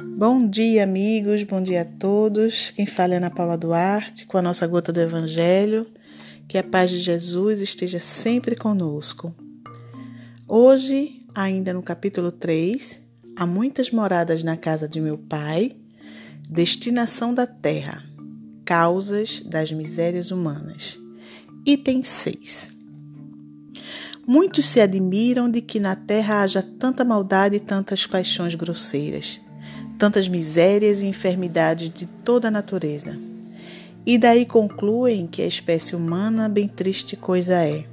Bom dia, amigos, bom dia a todos. Quem fala é Ana Paula Duarte, com a nossa gota do Evangelho. Que a paz de Jesus esteja sempre conosco. Hoje, ainda no capítulo 3, há muitas moradas na casa de meu pai, destinação da terra, causas das misérias humanas. Item 6. Muitos se admiram de que na terra haja tanta maldade e tantas paixões grosseiras tantas misérias e enfermidades de toda a natureza. E daí concluem que a espécie humana bem triste coisa é.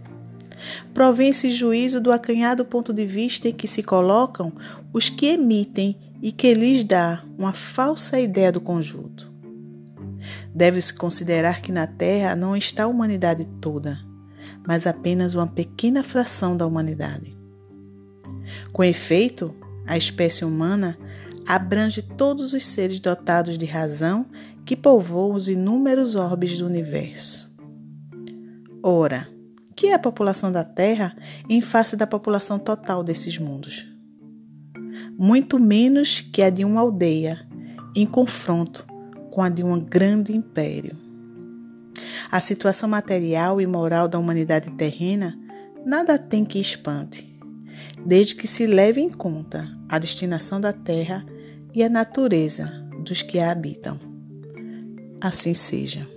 Provém esse juízo do acanhado ponto de vista em que se colocam os que emitem e que lhes dá uma falsa ideia do conjunto. Deve-se considerar que na Terra não está a humanidade toda, mas apenas uma pequena fração da humanidade. Com efeito, a espécie humana abrange todos os seres dotados de razão que povoam os inúmeros orbes do universo. Ora, que é a população da Terra em face da população total desses mundos? Muito menos que a de uma aldeia, em confronto com a de um grande império. A situação material e moral da humanidade terrena nada tem que espante, desde que se leve em conta a destinação da Terra e a natureza dos que a habitam. Assim seja.